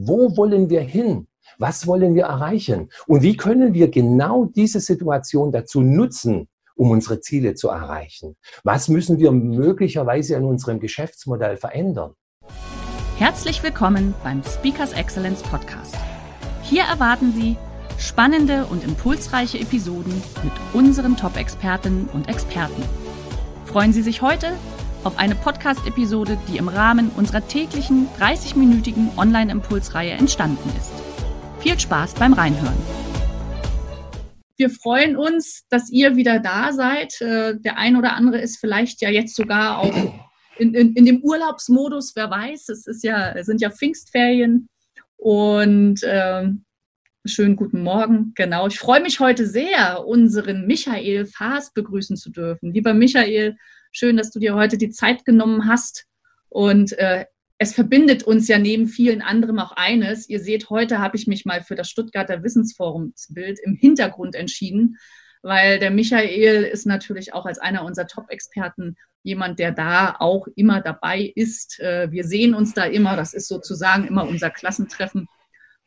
Wo wollen wir hin? Was wollen wir erreichen? Und wie können wir genau diese Situation dazu nutzen, um unsere Ziele zu erreichen? Was müssen wir möglicherweise in unserem Geschäftsmodell verändern? Herzlich willkommen beim Speakers Excellence Podcast. Hier erwarten Sie spannende und impulsreiche Episoden mit unseren Top-Expertinnen und Experten. Freuen Sie sich heute auf eine Podcast-Episode, die im Rahmen unserer täglichen 30-minütigen Online-Impulsreihe entstanden ist. Viel Spaß beim Reinhören. Wir freuen uns, dass ihr wieder da seid. Äh, der ein oder andere ist vielleicht ja jetzt sogar auch in, in, in dem Urlaubsmodus, wer weiß. Es ist ja, sind ja Pfingstferien und äh, schönen guten Morgen. Genau, ich freue mich heute sehr, unseren Michael Faas begrüßen zu dürfen. Lieber Michael, Schön, dass du dir heute die Zeit genommen hast. Und äh, es verbindet uns ja neben vielen anderem auch eines. Ihr seht, heute habe ich mich mal für das Stuttgarter Wissensforumsbild im Hintergrund entschieden, weil der Michael ist natürlich auch als einer unserer Top-Experten jemand, der da auch immer dabei ist. Äh, wir sehen uns da immer. Das ist sozusagen immer unser Klassentreffen.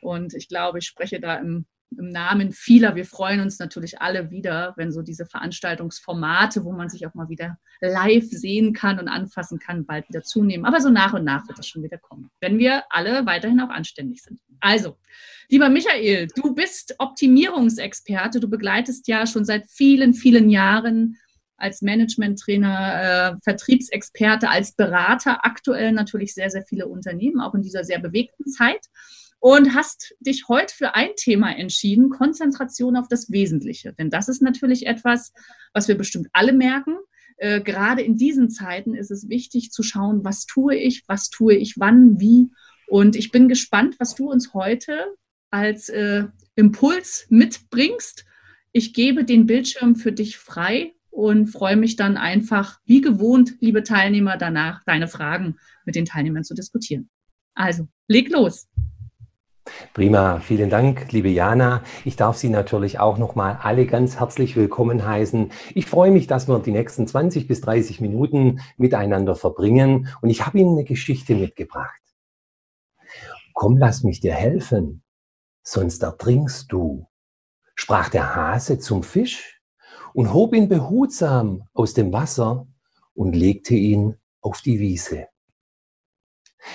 Und ich glaube, ich spreche da im im Namen vieler. Wir freuen uns natürlich alle wieder, wenn so diese Veranstaltungsformate, wo man sich auch mal wieder live sehen kann und anfassen kann, bald wieder zunehmen. Aber so nach und nach wird das schon wieder kommen, wenn wir alle weiterhin auch anständig sind. Also, lieber Michael, du bist Optimierungsexperte. Du begleitest ja schon seit vielen, vielen Jahren als Management-Trainer, äh, Vertriebsexperte, als Berater aktuell natürlich sehr, sehr viele Unternehmen, auch in dieser sehr bewegten Zeit und hast dich heute für ein Thema entschieden, Konzentration auf das Wesentliche. Denn das ist natürlich etwas, was wir bestimmt alle merken. Äh, gerade in diesen Zeiten ist es wichtig zu schauen, was tue ich, was tue ich wann, wie. Und ich bin gespannt, was du uns heute als äh, Impuls mitbringst. Ich gebe den Bildschirm für dich frei und freue mich dann einfach, wie gewohnt, liebe Teilnehmer, danach deine Fragen mit den Teilnehmern zu diskutieren. Also, leg los. Prima, vielen Dank, liebe Jana. Ich darf Sie natürlich auch nochmal alle ganz herzlich willkommen heißen. Ich freue mich, dass wir die nächsten 20 bis 30 Minuten miteinander verbringen und ich habe Ihnen eine Geschichte mitgebracht. Komm, lass mich dir helfen, sonst ertrinkst du, sprach der Hase zum Fisch und hob ihn behutsam aus dem Wasser und legte ihn auf die Wiese.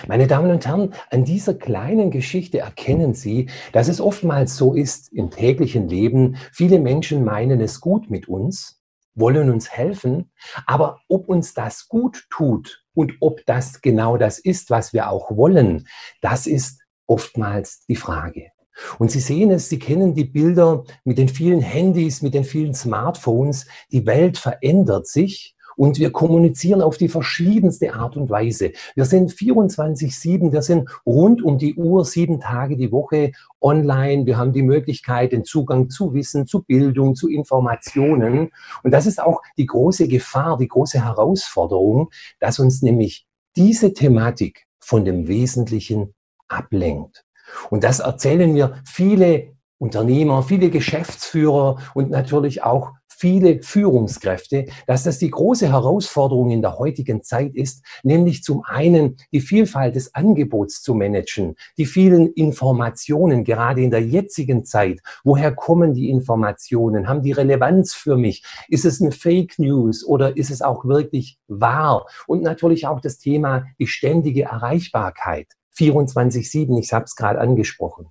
Meine Damen und Herren, an dieser kleinen Geschichte erkennen Sie, dass es oftmals so ist im täglichen Leben, viele Menschen meinen es gut mit uns, wollen uns helfen, aber ob uns das gut tut und ob das genau das ist, was wir auch wollen, das ist oftmals die Frage. Und Sie sehen es, Sie kennen die Bilder mit den vielen Handys, mit den vielen Smartphones. Die Welt verändert sich und wir kommunizieren auf die verschiedenste Art und Weise. Wir sind 24-7, wir sind rund um die Uhr, sieben Tage die Woche online. Wir haben die Möglichkeit, den Zugang zu Wissen, zu Bildung, zu Informationen. Und das ist auch die große Gefahr, die große Herausforderung, dass uns nämlich diese Thematik von dem Wesentlichen ablenkt. Und das erzählen mir viele Unternehmer, viele Geschäftsführer und natürlich auch viele Führungskräfte, dass das die große Herausforderung in der heutigen Zeit ist, nämlich zum einen die Vielfalt des Angebots zu managen, die vielen Informationen, gerade in der jetzigen Zeit. Woher kommen die Informationen? Haben die Relevanz für mich? Ist es eine Fake News oder ist es auch wirklich wahr? Und natürlich auch das Thema die ständige Erreichbarkeit. 24-7, ich habe es gerade angesprochen.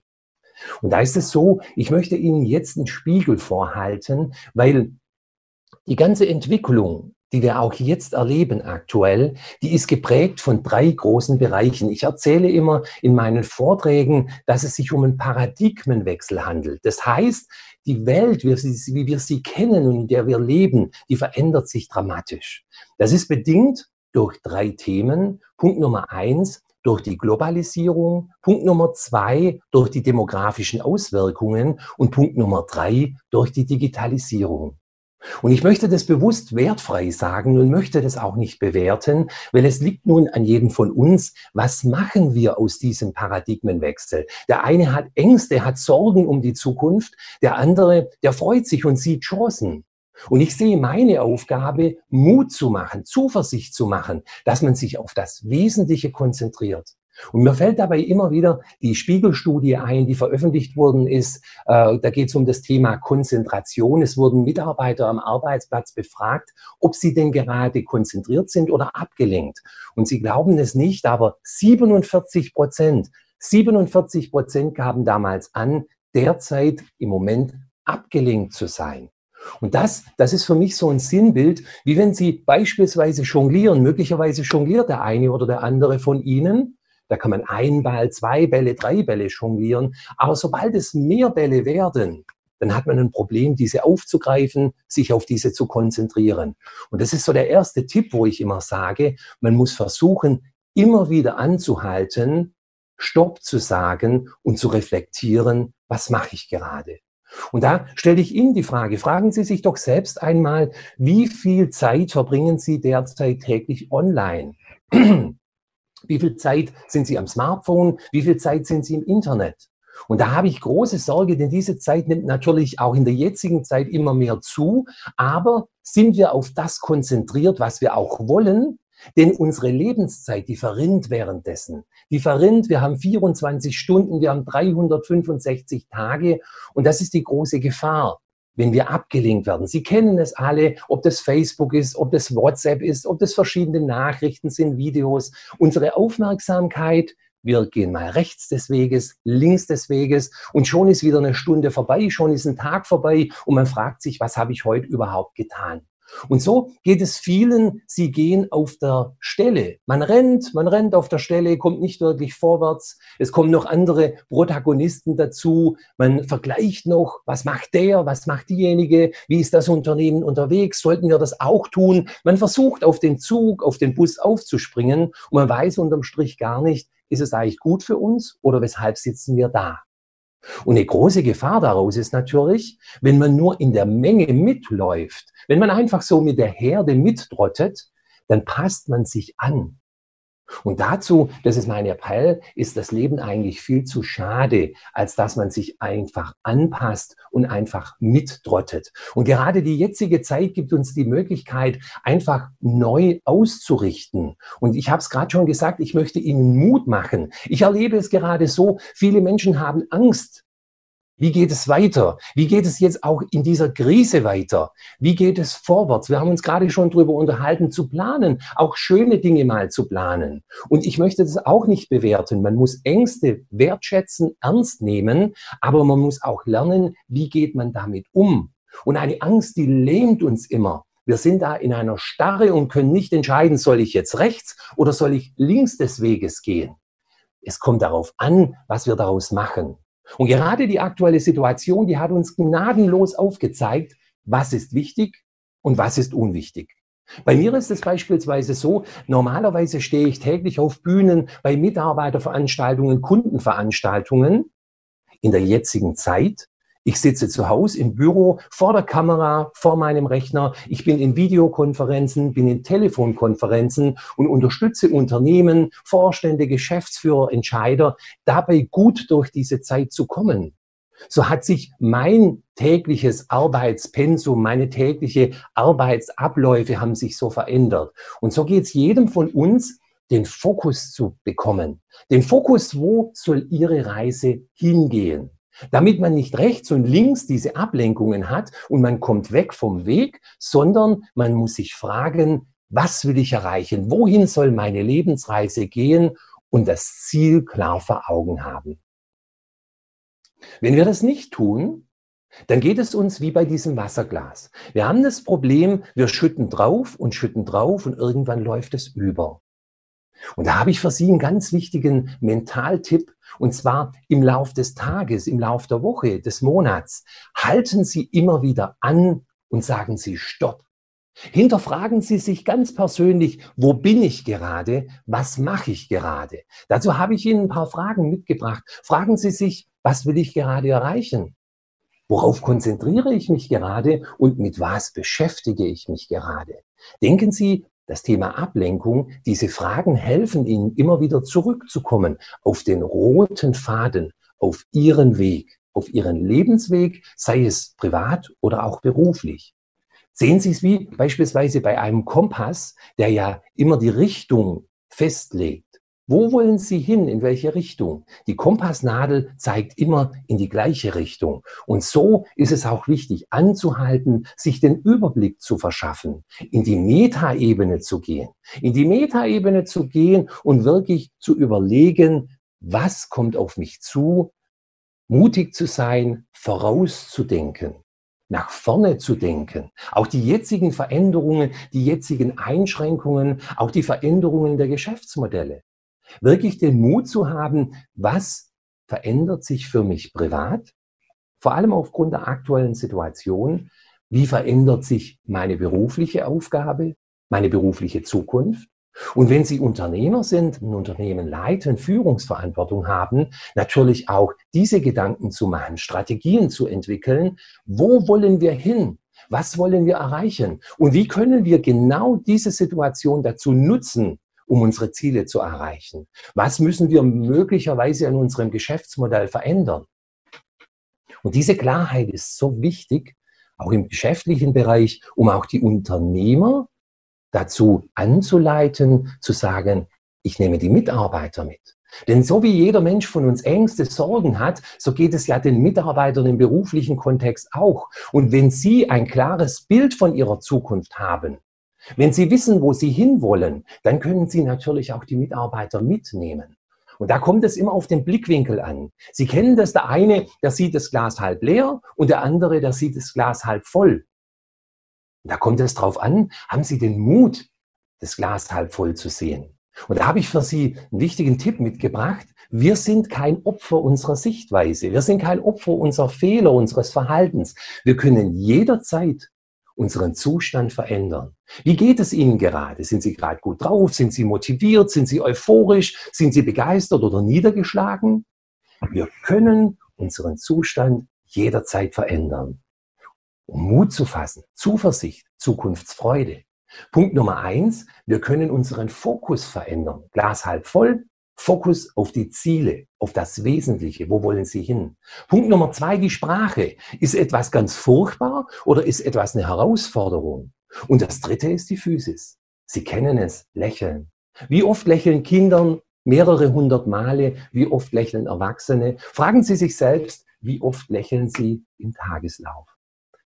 Und da ist es so, ich möchte Ihnen jetzt einen Spiegel vorhalten, weil die ganze Entwicklung, die wir auch jetzt erleben aktuell, die ist geprägt von drei großen Bereichen. Ich erzähle immer in meinen Vorträgen, dass es sich um einen Paradigmenwechsel handelt. Das heißt, die Welt, wie wir sie kennen und in der wir leben, die verändert sich dramatisch. Das ist bedingt durch drei Themen. Punkt Nummer eins, durch die Globalisierung, Punkt Nummer zwei durch die demografischen Auswirkungen und Punkt Nummer drei durch die Digitalisierung. Und ich möchte das bewusst wertfrei sagen und möchte das auch nicht bewerten, weil es liegt nun an jedem von uns, was machen wir aus diesem Paradigmenwechsel? Der eine hat Ängste, hat Sorgen um die Zukunft, der andere, der freut sich und sieht Chancen. Und ich sehe meine Aufgabe, Mut zu machen, Zuversicht zu machen, dass man sich auf das Wesentliche konzentriert. Und mir fällt dabei immer wieder die Spiegelstudie ein, die veröffentlicht worden ist. Äh, da geht es um das Thema Konzentration. Es wurden Mitarbeiter am Arbeitsplatz befragt, ob sie denn gerade konzentriert sind oder abgelenkt. Und sie glauben es nicht, aber 47 Prozent, 47 Prozent gaben damals an, derzeit im Moment abgelenkt zu sein. Und das, das ist für mich so ein Sinnbild, wie wenn Sie beispielsweise jonglieren. Möglicherweise jongliert der eine oder der andere von Ihnen da kann man ein Ball, zwei Bälle, drei Bälle jonglieren. Aber sobald es mehr Bälle werden, dann hat man ein Problem, diese aufzugreifen, sich auf diese zu konzentrieren. Und das ist so der erste Tipp, wo ich immer sage, man muss versuchen, immer wieder anzuhalten, Stopp zu sagen und zu reflektieren, was mache ich gerade? Und da stelle ich Ihnen die Frage, fragen Sie sich doch selbst einmal, wie viel Zeit verbringen Sie derzeit täglich online? Wie viel Zeit sind Sie am Smartphone? Wie viel Zeit sind Sie im Internet? Und da habe ich große Sorge, denn diese Zeit nimmt natürlich auch in der jetzigen Zeit immer mehr zu. Aber sind wir auf das konzentriert, was wir auch wollen? Denn unsere Lebenszeit, die verrinnt währenddessen. Die verrinnt, wir haben 24 Stunden, wir haben 365 Tage und das ist die große Gefahr wenn wir abgelenkt werden. Sie kennen es alle, ob das Facebook ist, ob das WhatsApp ist, ob das verschiedene Nachrichten sind, Videos. Unsere Aufmerksamkeit, wir gehen mal rechts des Weges, links des Weges und schon ist wieder eine Stunde vorbei, schon ist ein Tag vorbei und man fragt sich, was habe ich heute überhaupt getan? Und so geht es vielen, sie gehen auf der Stelle. Man rennt, man rennt auf der Stelle, kommt nicht wirklich vorwärts. Es kommen noch andere Protagonisten dazu. Man vergleicht noch, was macht der, was macht diejenige, wie ist das Unternehmen unterwegs, sollten wir das auch tun. Man versucht auf den Zug, auf den Bus aufzuspringen und man weiß unterm Strich gar nicht, ist es eigentlich gut für uns oder weshalb sitzen wir da? Und eine große Gefahr daraus ist natürlich, wenn man nur in der Menge mitläuft, wenn man einfach so mit der Herde mittrottet, dann passt man sich an. Und dazu, das ist mein Appell, ist das Leben eigentlich viel zu schade, als dass man sich einfach anpasst und einfach mittrottet. Und gerade die jetzige Zeit gibt uns die Möglichkeit, einfach neu auszurichten. Und ich habe es gerade schon gesagt, ich möchte Ihnen Mut machen. Ich erlebe es gerade so, viele Menschen haben Angst wie geht es weiter? Wie geht es jetzt auch in dieser Krise weiter? Wie geht es vorwärts? Wir haben uns gerade schon darüber unterhalten, zu planen, auch schöne Dinge mal zu planen. Und ich möchte das auch nicht bewerten. Man muss Ängste wertschätzen, ernst nehmen, aber man muss auch lernen, wie geht man damit um? Und eine Angst, die lähmt uns immer. Wir sind da in einer Starre und können nicht entscheiden, soll ich jetzt rechts oder soll ich links des Weges gehen? Es kommt darauf an, was wir daraus machen. Und gerade die aktuelle Situation, die hat uns gnadenlos aufgezeigt, was ist wichtig und was ist unwichtig. Bei mir ist es beispielsweise so, normalerweise stehe ich täglich auf Bühnen bei Mitarbeiterveranstaltungen, Kundenveranstaltungen. In der jetzigen Zeit ich sitze zu Hause im Büro vor der Kamera, vor meinem Rechner. Ich bin in Videokonferenzen, bin in Telefonkonferenzen und unterstütze Unternehmen, Vorstände, Geschäftsführer, Entscheider, dabei gut durch diese Zeit zu kommen. So hat sich mein tägliches Arbeitspensum, meine tägliche Arbeitsabläufe haben sich so verändert. Und so geht es jedem von uns, den Fokus zu bekommen. Den Fokus, wo soll Ihre Reise hingehen? Damit man nicht rechts und links diese Ablenkungen hat und man kommt weg vom Weg, sondern man muss sich fragen, was will ich erreichen? Wohin soll meine Lebensreise gehen? Und das Ziel klar vor Augen haben. Wenn wir das nicht tun, dann geht es uns wie bei diesem Wasserglas. Wir haben das Problem, wir schütten drauf und schütten drauf und irgendwann läuft es über. Und da habe ich für Sie einen ganz wichtigen Mentaltipp, und zwar im Lauf des Tages, im Lauf der Woche, des Monats. Halten Sie immer wieder an und sagen Sie Stopp. Hinterfragen Sie sich ganz persönlich, wo bin ich gerade? Was mache ich gerade? Dazu habe ich Ihnen ein paar Fragen mitgebracht. Fragen Sie sich, was will ich gerade erreichen? Worauf konzentriere ich mich gerade und mit was beschäftige ich mich gerade? Denken Sie, das Thema Ablenkung, diese Fragen helfen Ihnen immer wieder zurückzukommen auf den roten Faden, auf Ihren Weg, auf Ihren Lebensweg, sei es privat oder auch beruflich. Sehen Sie es wie beispielsweise bei einem Kompass, der ja immer die Richtung festlegt. Wo wollen Sie hin? In welche Richtung? Die Kompassnadel zeigt immer in die gleiche Richtung. Und so ist es auch wichtig, anzuhalten, sich den Überblick zu verschaffen, in die Metaebene zu gehen. In die Metaebene zu gehen und wirklich zu überlegen, was kommt auf mich zu, mutig zu sein, vorauszudenken nach vorne zu denken. Auch die jetzigen Veränderungen, die jetzigen Einschränkungen, auch die Veränderungen der Geschäftsmodelle wirklich den Mut zu haben, was verändert sich für mich privat, vor allem aufgrund der aktuellen Situation, wie verändert sich meine berufliche Aufgabe, meine berufliche Zukunft. Und wenn Sie Unternehmer sind, ein Unternehmen leiten, Führungsverantwortung haben, natürlich auch diese Gedanken zu machen, Strategien zu entwickeln. Wo wollen wir hin? Was wollen wir erreichen? Und wie können wir genau diese Situation dazu nutzen, um unsere Ziele zu erreichen? Was müssen wir möglicherweise an unserem Geschäftsmodell verändern? Und diese Klarheit ist so wichtig, auch im geschäftlichen Bereich, um auch die Unternehmer dazu anzuleiten, zu sagen, ich nehme die Mitarbeiter mit. Denn so wie jeder Mensch von uns Ängste, Sorgen hat, so geht es ja den Mitarbeitern im beruflichen Kontext auch. Und wenn Sie ein klares Bild von Ihrer Zukunft haben, wenn Sie wissen, wo Sie hinwollen, dann können Sie natürlich auch die Mitarbeiter mitnehmen. Und da kommt es immer auf den Blickwinkel an. Sie kennen das, der eine, der sieht das Glas halb leer und der andere, der sieht das Glas halb voll. Und da kommt es drauf an, haben Sie den Mut, das Glas halb voll zu sehen. Und da habe ich für Sie einen wichtigen Tipp mitgebracht. Wir sind kein Opfer unserer Sichtweise. Wir sind kein Opfer unserer Fehler, unseres Verhaltens. Wir können jederzeit unseren Zustand verändern. Wie geht es Ihnen gerade? Sind Sie gerade gut drauf? Sind Sie motiviert? Sind Sie euphorisch? Sind Sie begeistert oder niedergeschlagen? Wir können unseren Zustand jederzeit verändern. Um Mut zu fassen, Zuversicht, Zukunftsfreude. Punkt Nummer eins, wir können unseren Fokus verändern. Glas halb voll, Fokus auf die Ziele, auf das Wesentliche. Wo wollen Sie hin? Punkt Nummer zwei, die Sprache. Ist etwas ganz furchtbar oder ist etwas eine Herausforderung? Und das dritte ist die Physis. Sie kennen es, lächeln. Wie oft lächeln Kindern mehrere hundert Male? Wie oft lächeln Erwachsene? Fragen Sie sich selbst, wie oft lächeln Sie im Tageslauf?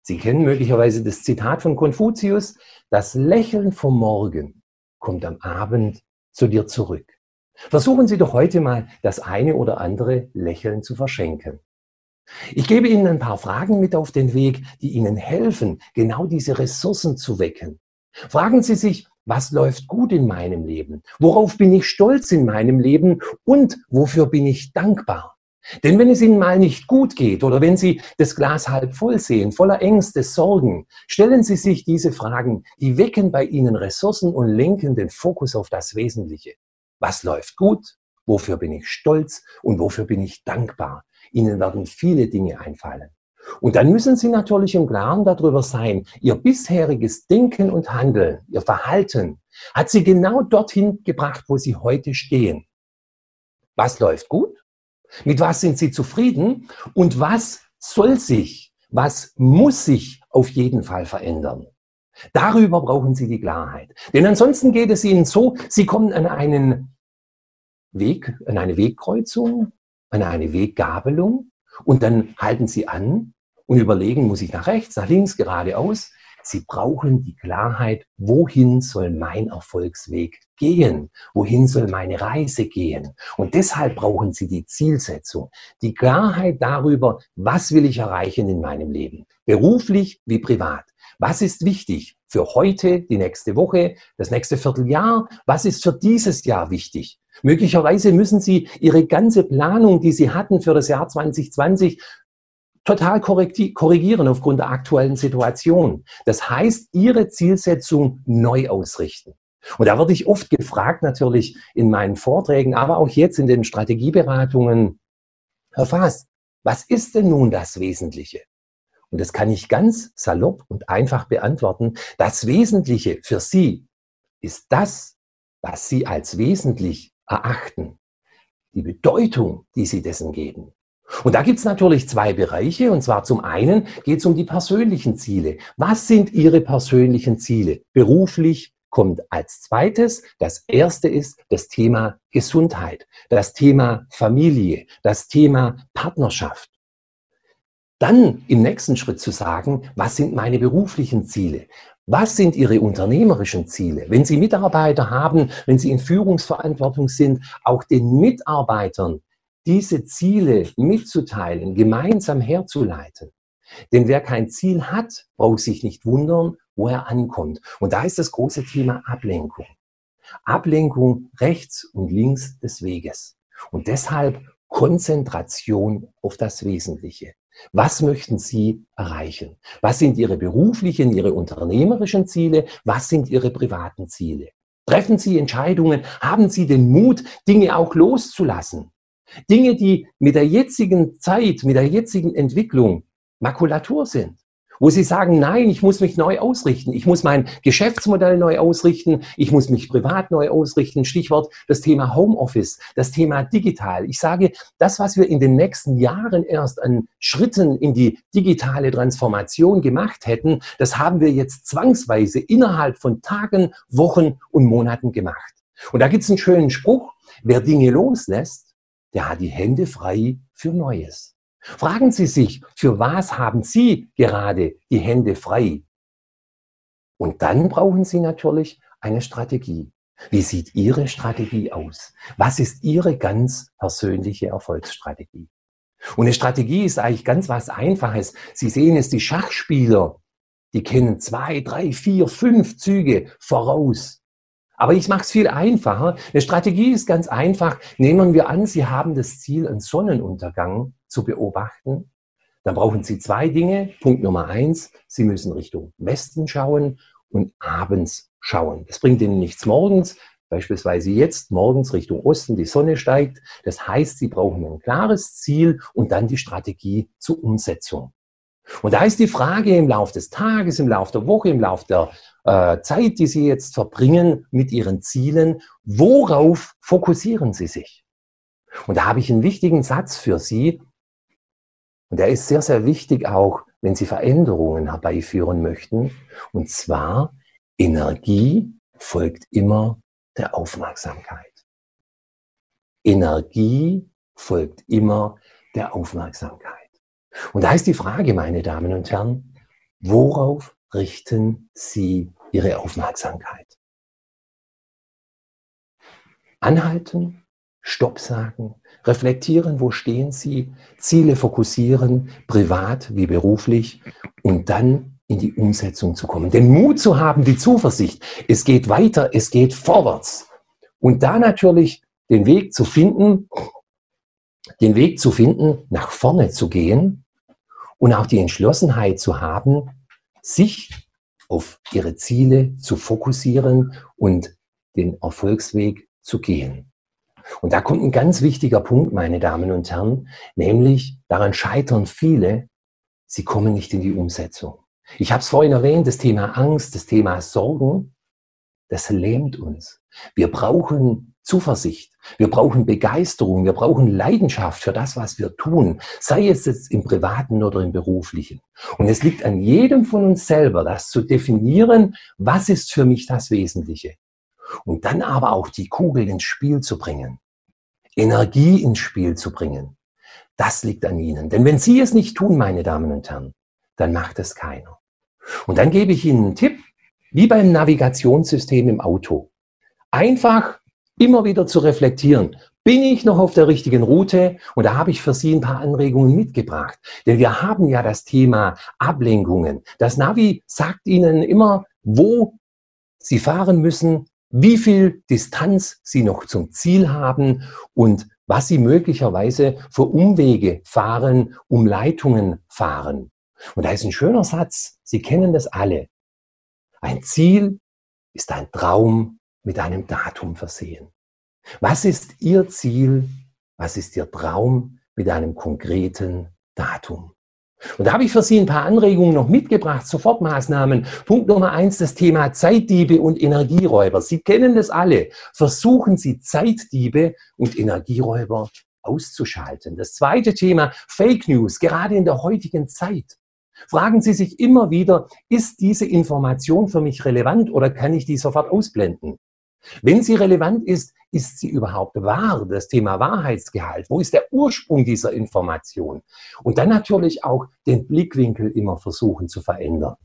Sie kennen möglicherweise das Zitat von Konfuzius, das Lächeln vom Morgen kommt am Abend zu dir zurück. Versuchen Sie doch heute mal das eine oder andere Lächeln zu verschenken. Ich gebe Ihnen ein paar Fragen mit auf den Weg, die Ihnen helfen, genau diese Ressourcen zu wecken. Fragen Sie sich, was läuft gut in meinem Leben? Worauf bin ich stolz in meinem Leben? Und wofür bin ich dankbar? Denn wenn es Ihnen mal nicht gut geht oder wenn Sie das Glas halb voll sehen, voller Ängste, Sorgen, stellen Sie sich diese Fragen, die wecken bei Ihnen Ressourcen und lenken den Fokus auf das Wesentliche. Was läuft gut? Wofür bin ich stolz? Und wofür bin ich dankbar? Ihnen werden viele Dinge einfallen. Und dann müssen Sie natürlich im Klaren darüber sein, Ihr bisheriges Denken und Handeln, Ihr Verhalten hat Sie genau dorthin gebracht, wo Sie heute stehen. Was läuft gut? Mit was sind Sie zufrieden? Und was soll sich, was muss sich auf jeden Fall verändern? Darüber brauchen Sie die Klarheit. Denn ansonsten geht es Ihnen so, Sie kommen an einen Weg, an eine Wegkreuzung, an eine Weggabelung und dann halten Sie an und überlegen, muss ich nach rechts, nach links, geradeaus? Sie brauchen die Klarheit, wohin soll mein Erfolgsweg gehen? Wohin soll meine Reise gehen? Und deshalb brauchen Sie die Zielsetzung, die Klarheit darüber, was will ich erreichen in meinem Leben, beruflich wie privat. Was ist wichtig für heute, die nächste Woche, das nächste Vierteljahr? Was ist für dieses Jahr wichtig? Möglicherweise müssen Sie Ihre ganze Planung, die Sie hatten für das Jahr 2020, total korrigieren aufgrund der aktuellen Situation. Das heißt, Ihre Zielsetzung neu ausrichten. Und da werde ich oft gefragt, natürlich in meinen Vorträgen, aber auch jetzt in den Strategieberatungen, Herr Faas, was ist denn nun das Wesentliche? Und das kann ich ganz salopp und einfach beantworten. Das Wesentliche für Sie ist das, was Sie als wesentlich erachten. Die Bedeutung, die Sie dessen geben. Und da gibt es natürlich zwei Bereiche. Und zwar zum einen geht es um die persönlichen Ziele. Was sind Ihre persönlichen Ziele? Beruflich kommt als zweites. Das erste ist das Thema Gesundheit, das Thema Familie, das Thema Partnerschaft. Dann im nächsten Schritt zu sagen, was sind meine beruflichen Ziele? Was sind Ihre unternehmerischen Ziele? Wenn Sie Mitarbeiter haben, wenn Sie in Führungsverantwortung sind, auch den Mitarbeitern diese Ziele mitzuteilen, gemeinsam herzuleiten. Denn wer kein Ziel hat, braucht sich nicht wundern, wo er ankommt. Und da ist das große Thema Ablenkung. Ablenkung rechts und links des Weges. Und deshalb Konzentration auf das Wesentliche. Was möchten Sie erreichen? Was sind Ihre beruflichen, Ihre unternehmerischen Ziele? Was sind Ihre privaten Ziele? Treffen Sie Entscheidungen? Haben Sie den Mut, Dinge auch loszulassen? Dinge, die mit der jetzigen Zeit, mit der jetzigen Entwicklung Makulatur sind wo sie sagen, nein, ich muss mich neu ausrichten, ich muss mein Geschäftsmodell neu ausrichten, ich muss mich privat neu ausrichten. Stichwort das Thema Homeoffice, das Thema digital. Ich sage, das, was wir in den nächsten Jahren erst an Schritten in die digitale Transformation gemacht hätten, das haben wir jetzt zwangsweise innerhalb von Tagen, Wochen und Monaten gemacht. Und da gibt es einen schönen Spruch, wer Dinge loslässt, der hat die Hände frei für Neues. Fragen Sie sich, für was haben Sie gerade die Hände frei? Und dann brauchen Sie natürlich eine Strategie. Wie sieht Ihre Strategie aus? Was ist Ihre ganz persönliche Erfolgsstrategie? Und eine Strategie ist eigentlich ganz was Einfaches. Sie sehen es, die Schachspieler, die kennen zwei, drei, vier, fünf Züge voraus. Aber ich mache es viel einfacher. Eine Strategie ist ganz einfach. Nehmen wir an, Sie haben das Ziel, einen Sonnenuntergang zu beobachten. Dann brauchen Sie zwei Dinge. Punkt Nummer eins, Sie müssen Richtung Westen schauen und abends schauen. Das bringt Ihnen nichts morgens. Beispielsweise jetzt morgens Richtung Osten, die Sonne steigt. Das heißt, Sie brauchen ein klares Ziel und dann die Strategie zur Umsetzung. Und da ist die Frage im Laufe des Tages, im Laufe der Woche, im Laufe der äh, Zeit, die Sie jetzt verbringen mit Ihren Zielen, worauf fokussieren Sie sich? Und da habe ich einen wichtigen Satz für Sie. Und der ist sehr, sehr wichtig auch, wenn Sie Veränderungen herbeiführen möchten. Und zwar, Energie folgt immer der Aufmerksamkeit. Energie folgt immer der Aufmerksamkeit. Und da ist die Frage, meine Damen und Herren, worauf richten Sie Ihre Aufmerksamkeit? Anhalten, Stopp sagen, reflektieren, wo stehen Sie, Ziele fokussieren, privat wie beruflich und dann in die Umsetzung zu kommen. Den Mut zu haben, die Zuversicht, es geht weiter, es geht vorwärts. Und da natürlich den Weg zu finden, den Weg zu finden, nach vorne zu gehen und auch die Entschlossenheit zu haben, sich auf ihre Ziele zu fokussieren und den Erfolgsweg zu gehen. Und da kommt ein ganz wichtiger Punkt, meine Damen und Herren, nämlich daran scheitern viele, sie kommen nicht in die Umsetzung. Ich habe es vorhin erwähnt, das Thema Angst, das Thema Sorgen, das lähmt uns. Wir brauchen Zuversicht. Wir brauchen Begeisterung. Wir brauchen Leidenschaft für das, was wir tun. Sei es jetzt im privaten oder im beruflichen. Und es liegt an jedem von uns selber, das zu definieren, was ist für mich das Wesentliche. Und dann aber auch die Kugel ins Spiel zu bringen. Energie ins Spiel zu bringen. Das liegt an Ihnen. Denn wenn Sie es nicht tun, meine Damen und Herren, dann macht es keiner. Und dann gebe ich Ihnen einen Tipp, wie beim Navigationssystem im Auto. Einfach immer wieder zu reflektieren. Bin ich noch auf der richtigen Route? Und da habe ich für Sie ein paar Anregungen mitgebracht. Denn wir haben ja das Thema Ablenkungen. Das Navi sagt Ihnen immer, wo Sie fahren müssen, wie viel Distanz Sie noch zum Ziel haben und was Sie möglicherweise für Umwege fahren, Umleitungen fahren. Und da ist ein schöner Satz, Sie kennen das alle. Ein Ziel ist ein Traum mit einem Datum versehen. Was ist Ihr Ziel? Was ist Ihr Traum mit einem konkreten Datum? Und da habe ich für Sie ein paar Anregungen noch mitgebracht, Sofortmaßnahmen. Punkt Nummer eins, das Thema Zeitdiebe und Energieräuber. Sie kennen das alle. Versuchen Sie Zeitdiebe und Energieräuber auszuschalten. Das zweite Thema, Fake News, gerade in der heutigen Zeit. Fragen Sie sich immer wieder, ist diese Information für mich relevant oder kann ich die sofort ausblenden? Wenn sie relevant ist, ist sie überhaupt wahr? Das Thema Wahrheitsgehalt. Wo ist der Ursprung dieser Information? Und dann natürlich auch den Blickwinkel immer versuchen zu verändern.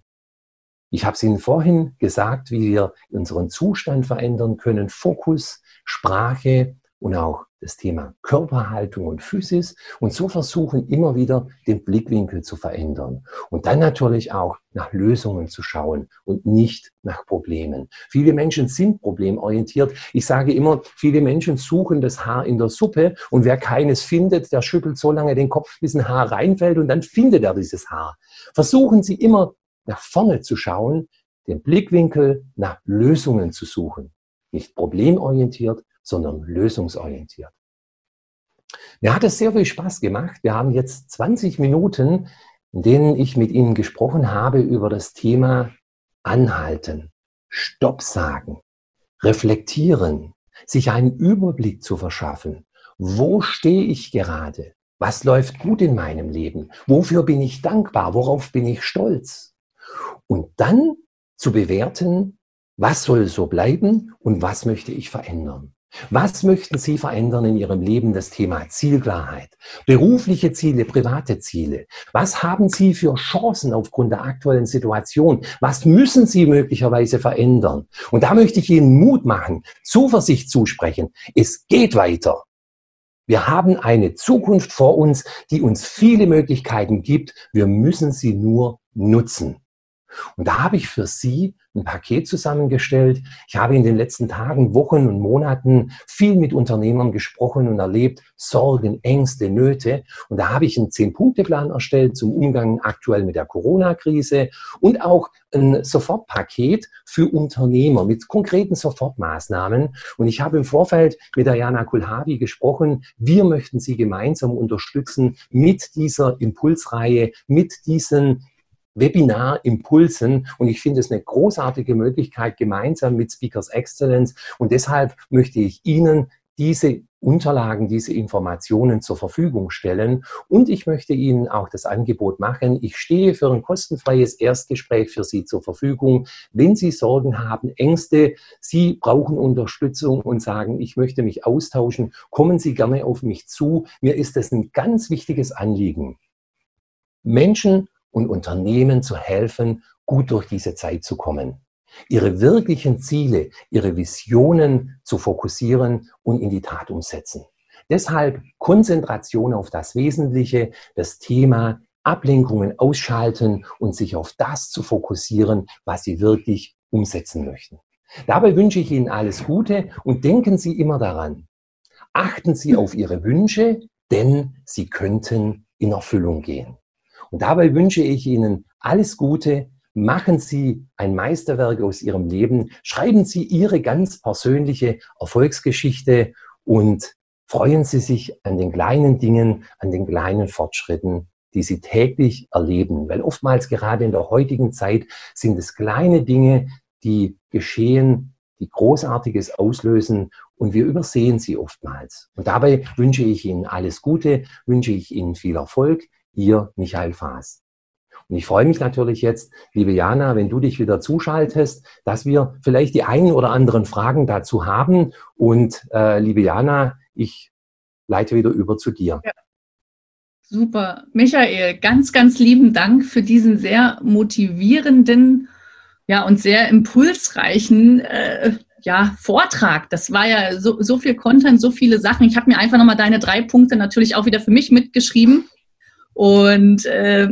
Ich habe es Ihnen vorhin gesagt, wie wir unseren Zustand verändern können. Fokus, Sprache, und auch das Thema Körperhaltung und Physis und so versuchen immer wieder den Blickwinkel zu verändern und dann natürlich auch nach Lösungen zu schauen und nicht nach Problemen. Viele Menschen sind problemorientiert. Ich sage immer, viele Menschen suchen das Haar in der Suppe und wer keines findet, der schüttelt so lange den Kopf, bis ein Haar reinfällt und dann findet er dieses Haar. Versuchen Sie immer nach vorne zu schauen, den Blickwinkel nach Lösungen zu suchen. Nicht problemorientiert, sondern lösungsorientiert. Mir hat es sehr viel Spaß gemacht. Wir haben jetzt 20 Minuten, in denen ich mit Ihnen gesprochen habe über das Thema Anhalten, Stopp sagen, reflektieren, sich einen Überblick zu verschaffen. Wo stehe ich gerade? Was läuft gut in meinem Leben? Wofür bin ich dankbar? Worauf bin ich stolz? Und dann zu bewerten, was soll so bleiben und was möchte ich verändern? Was möchten Sie verändern in Ihrem Leben? Das Thema Zielklarheit. Berufliche Ziele, private Ziele. Was haben Sie für Chancen aufgrund der aktuellen Situation? Was müssen Sie möglicherweise verändern? Und da möchte ich Ihnen Mut machen, Zuversicht zusprechen. Es geht weiter. Wir haben eine Zukunft vor uns, die uns viele Möglichkeiten gibt. Wir müssen sie nur nutzen. Und da habe ich für Sie ein Paket zusammengestellt. Ich habe in den letzten Tagen, Wochen und Monaten viel mit Unternehmern gesprochen und erlebt Sorgen, Ängste, Nöte. Und da habe ich einen Zehn-Punkte-Plan erstellt zum Umgang aktuell mit der Corona-Krise und auch ein Sofortpaket für Unternehmer mit konkreten Sofortmaßnahmen. Und ich habe im Vorfeld mit der Jana Kulhavi gesprochen. Wir möchten Sie gemeinsam unterstützen mit dieser Impulsreihe, mit diesen Webinar-Impulsen. Und ich finde es eine großartige Möglichkeit gemeinsam mit Speakers Excellence. Und deshalb möchte ich Ihnen diese Unterlagen, diese Informationen zur Verfügung stellen. Und ich möchte Ihnen auch das Angebot machen. Ich stehe für ein kostenfreies Erstgespräch für Sie zur Verfügung. Wenn Sie Sorgen haben, Ängste, Sie brauchen Unterstützung und sagen, ich möchte mich austauschen, kommen Sie gerne auf mich zu. Mir ist das ein ganz wichtiges Anliegen. Menschen und Unternehmen zu helfen, gut durch diese Zeit zu kommen. Ihre wirklichen Ziele, ihre Visionen zu fokussieren und in die Tat umsetzen. Deshalb Konzentration auf das Wesentliche, das Thema Ablenkungen ausschalten und sich auf das zu fokussieren, was Sie wirklich umsetzen möchten. Dabei wünsche ich Ihnen alles Gute und denken Sie immer daran. Achten Sie auf Ihre Wünsche, denn sie könnten in Erfüllung gehen. Und dabei wünsche ich Ihnen alles Gute. Machen Sie ein Meisterwerk aus Ihrem Leben. Schreiben Sie Ihre ganz persönliche Erfolgsgeschichte und freuen Sie sich an den kleinen Dingen, an den kleinen Fortschritten, die Sie täglich erleben. Weil oftmals gerade in der heutigen Zeit sind es kleine Dinge, die geschehen, die Großartiges auslösen und wir übersehen sie oftmals. Und dabei wünsche ich Ihnen alles Gute, wünsche ich Ihnen viel Erfolg. Ihr Michael Faas. Und ich freue mich natürlich jetzt, liebe Jana, wenn du dich wieder zuschaltest, dass wir vielleicht die einen oder anderen Fragen dazu haben. Und äh, liebe Jana, ich leite wieder über zu dir. Ja. Super. Michael, ganz, ganz lieben Dank für diesen sehr motivierenden ja, und sehr impulsreichen äh, ja, Vortrag. Das war ja so, so viel Content, so viele Sachen. Ich habe mir einfach nochmal deine drei Punkte natürlich auch wieder für mich mitgeschrieben und äh,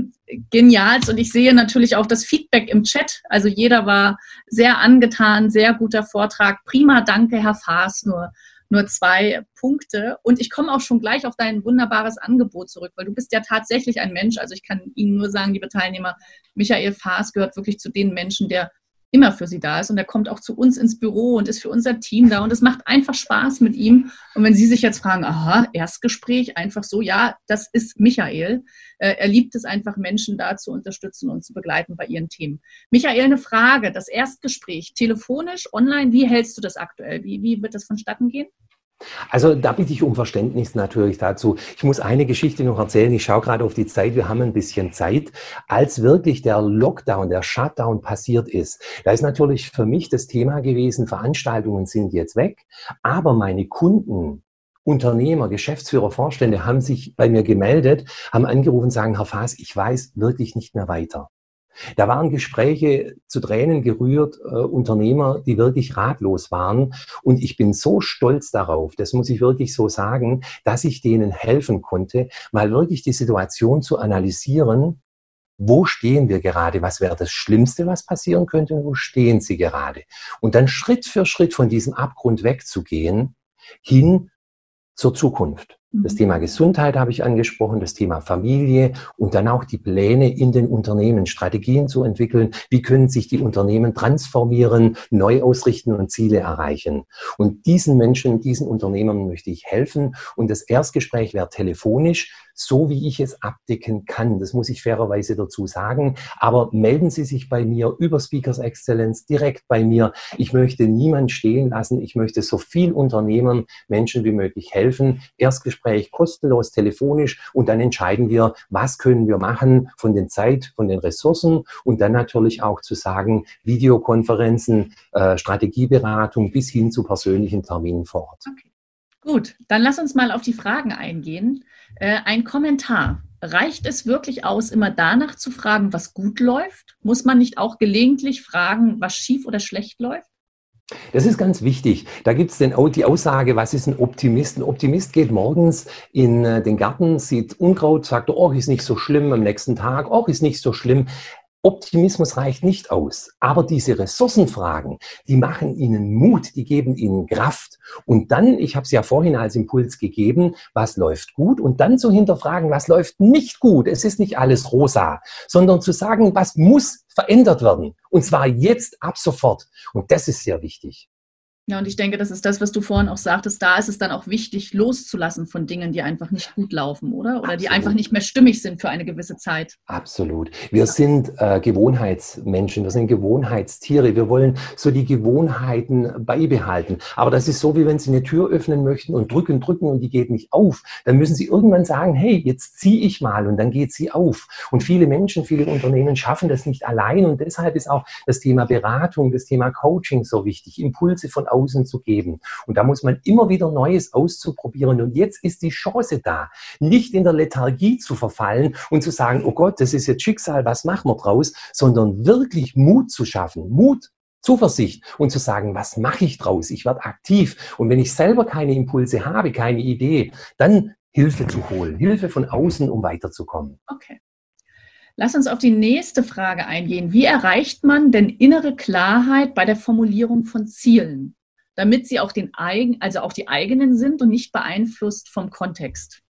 genialst und ich sehe natürlich auch das Feedback im Chat. Also jeder war sehr angetan, sehr guter Vortrag. Prima, danke, Herr Faas. Nur, nur zwei Punkte. Und ich komme auch schon gleich auf dein wunderbares Angebot zurück, weil du bist ja tatsächlich ein Mensch. Also ich kann Ihnen nur sagen, liebe Teilnehmer, Michael Faas gehört wirklich zu den Menschen, der immer für sie da ist und er kommt auch zu uns ins Büro und ist für unser Team da und es macht einfach Spaß mit ihm. Und wenn Sie sich jetzt fragen, aha, Erstgespräch, einfach so, ja, das ist Michael. Äh, er liebt es einfach, Menschen da zu unterstützen und zu begleiten bei ihren Themen. Michael, eine Frage, das Erstgespräch, telefonisch, online, wie hältst du das aktuell? Wie, wie wird das vonstatten gehen? Also da bitte ich um Verständnis natürlich dazu. Ich muss eine Geschichte noch erzählen. Ich schaue gerade auf die Zeit, wir haben ein bisschen Zeit. Als wirklich der Lockdown, der Shutdown passiert ist, da ist natürlich für mich das Thema gewesen, Veranstaltungen sind jetzt weg, aber meine Kunden, Unternehmer, Geschäftsführer, Vorstände haben sich bei mir gemeldet, haben angerufen und sagen, Herr Faas, ich weiß wirklich nicht mehr weiter. Da waren Gespräche zu Tränen gerührt, äh, Unternehmer, die wirklich ratlos waren. Und ich bin so stolz darauf, das muss ich wirklich so sagen, dass ich denen helfen konnte, mal wirklich die Situation zu analysieren. Wo stehen wir gerade? Was wäre das Schlimmste, was passieren könnte? Wo stehen sie gerade? Und dann Schritt für Schritt von diesem Abgrund wegzugehen, hin zur Zukunft. Das mhm. Thema Gesundheit habe ich angesprochen, das Thema Familie und dann auch die Pläne in den Unternehmen, Strategien zu entwickeln. Wie können sich die Unternehmen transformieren, neu ausrichten und Ziele erreichen? Und diesen Menschen, diesen Unternehmern möchte ich helfen. Und das Erstgespräch wäre telefonisch so wie ich es abdecken kann. Das muss ich fairerweise dazu sagen. Aber melden Sie sich bei mir über Speakers Excellence direkt bei mir. Ich möchte niemand stehen lassen. Ich möchte so viel Unternehmern, Menschen wie möglich helfen. Erstgespräch kostenlos, telefonisch und dann entscheiden wir, was können wir machen von den Zeit, von den Ressourcen und dann natürlich auch zu sagen, Videokonferenzen, äh, Strategieberatung bis hin zu persönlichen Terminen vor Ort. Okay. Gut, dann lass uns mal auf die Fragen eingehen. Äh, ein Kommentar. Reicht es wirklich aus, immer danach zu fragen, was gut läuft? Muss man nicht auch gelegentlich fragen, was schief oder schlecht läuft? Das ist ganz wichtig. Da gibt es die Aussage, was ist ein Optimist? Ein Optimist geht morgens in äh, den Garten, sieht Unkraut, sagt, oh, ist nicht so schlimm, am nächsten Tag, oh, ist nicht so schlimm. Optimismus reicht nicht aus, aber diese Ressourcenfragen, die machen Ihnen Mut, die geben Ihnen Kraft. Und dann, ich habe es ja vorhin als Impuls gegeben, was läuft gut und dann zu hinterfragen, was läuft nicht gut. Es ist nicht alles rosa, sondern zu sagen, was muss verändert werden. Und zwar jetzt ab sofort. Und das ist sehr wichtig. Ja, und ich denke, das ist das, was du vorhin auch sagtest. Da ist es dann auch wichtig, loszulassen von Dingen, die einfach nicht gut laufen, oder? Oder Absolut. die einfach nicht mehr stimmig sind für eine gewisse Zeit. Absolut. Wir ja. sind äh, Gewohnheitsmenschen, wir sind Gewohnheitstiere. Wir wollen so die Gewohnheiten beibehalten. Aber das ist so, wie wenn Sie eine Tür öffnen möchten und drücken, drücken und die geht nicht auf. Dann müssen Sie irgendwann sagen, hey, jetzt ziehe ich mal und dann geht sie auf. Und viele Menschen, viele Unternehmen schaffen das nicht allein. Und deshalb ist auch das Thema Beratung, das Thema Coaching so wichtig. Impulse von außen zu geben. Und da muss man immer wieder Neues auszuprobieren. Und jetzt ist die Chance da, nicht in der Lethargie zu verfallen und zu sagen, oh Gott, das ist jetzt Schicksal, was machen wir draus, sondern wirklich Mut zu schaffen. Mut Zuversicht und zu sagen, was mache ich draus? Ich werde aktiv. Und wenn ich selber keine Impulse habe, keine Idee, dann Hilfe zu holen, Hilfe von außen, um weiterzukommen. Okay. Lass uns auf die nächste Frage eingehen. Wie erreicht man denn innere Klarheit bei der Formulierung von Zielen? Damit sie auch den eigen, also auch die eigenen sind und nicht beeinflusst vom Kontext?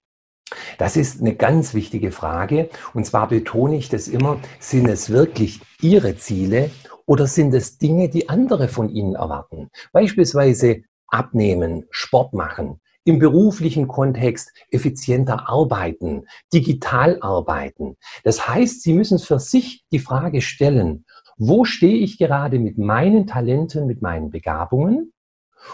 Das ist eine ganz wichtige Frage. Und zwar betone ich das immer, sind es wirklich Ihre Ziele oder sind es Dinge, die andere von Ihnen erwarten? Beispielsweise abnehmen, Sport machen, im beruflichen Kontext effizienter arbeiten, digital arbeiten. Das heißt, Sie müssen für sich die Frage stellen, wo stehe ich gerade mit meinen Talenten, mit meinen Begabungen?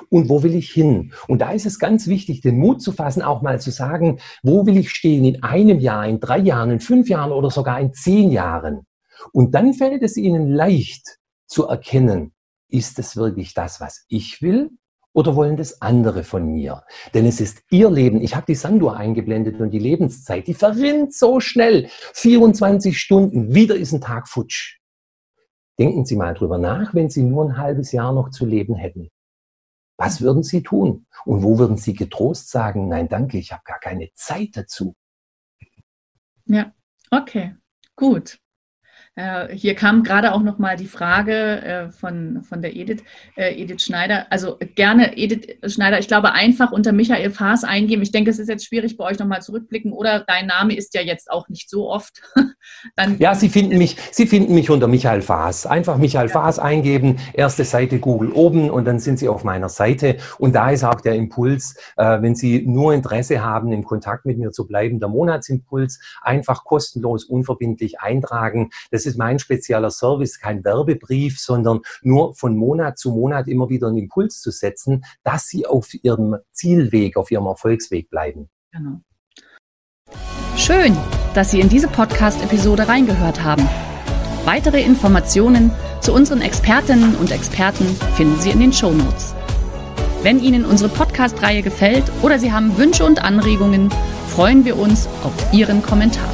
Und wo will ich hin? Und da ist es ganz wichtig, den Mut zu fassen, auch mal zu sagen, wo will ich stehen in einem Jahr, in drei Jahren, in fünf Jahren oder sogar in zehn Jahren? Und dann fällt es Ihnen leicht zu erkennen, ist es wirklich das, was ich will? Oder wollen das andere von mir? Denn es ist Ihr Leben. Ich habe die Sanduhr eingeblendet und die Lebenszeit, die verrinnt so schnell. 24 Stunden, wieder ist ein Tag futsch. Denken Sie mal drüber nach, wenn Sie nur ein halbes Jahr noch zu leben hätten. Was würden Sie tun? Und wo würden Sie getrost sagen, nein, danke, ich habe gar keine Zeit dazu? Ja, okay. Gut. Äh, hier kam gerade auch noch mal die Frage äh, von, von der Edith, äh, Edith Schneider. Also gerne Edith Schneider, ich glaube, einfach unter Michael Faas eingeben. Ich denke, es ist jetzt schwierig bei euch nochmal zurückblicken oder dein Name ist ja jetzt auch nicht so oft. Dann ja, Sie finden mich, Sie finden mich unter Michael Faas. Einfach Michael ja. Faas eingeben, erste Seite Google oben und dann sind Sie auf meiner Seite. Und da ist auch der Impuls, äh, wenn Sie nur Interesse haben, im Kontakt mit mir zu bleiben, der Monatsimpuls einfach kostenlos, unverbindlich eintragen. Das ist mein spezieller Service, kein Werbebrief, sondern nur von Monat zu Monat immer wieder einen Impuls zu setzen, dass Sie auf Ihrem Zielweg, auf Ihrem Erfolgsweg bleiben. Genau. Schön, dass Sie in diese Podcast-Episode reingehört haben. Weitere Informationen zu unseren Expertinnen und Experten finden Sie in den Show Notes. Wenn Ihnen unsere Podcast-Reihe gefällt oder Sie haben Wünsche und Anregungen, freuen wir uns auf Ihren Kommentar.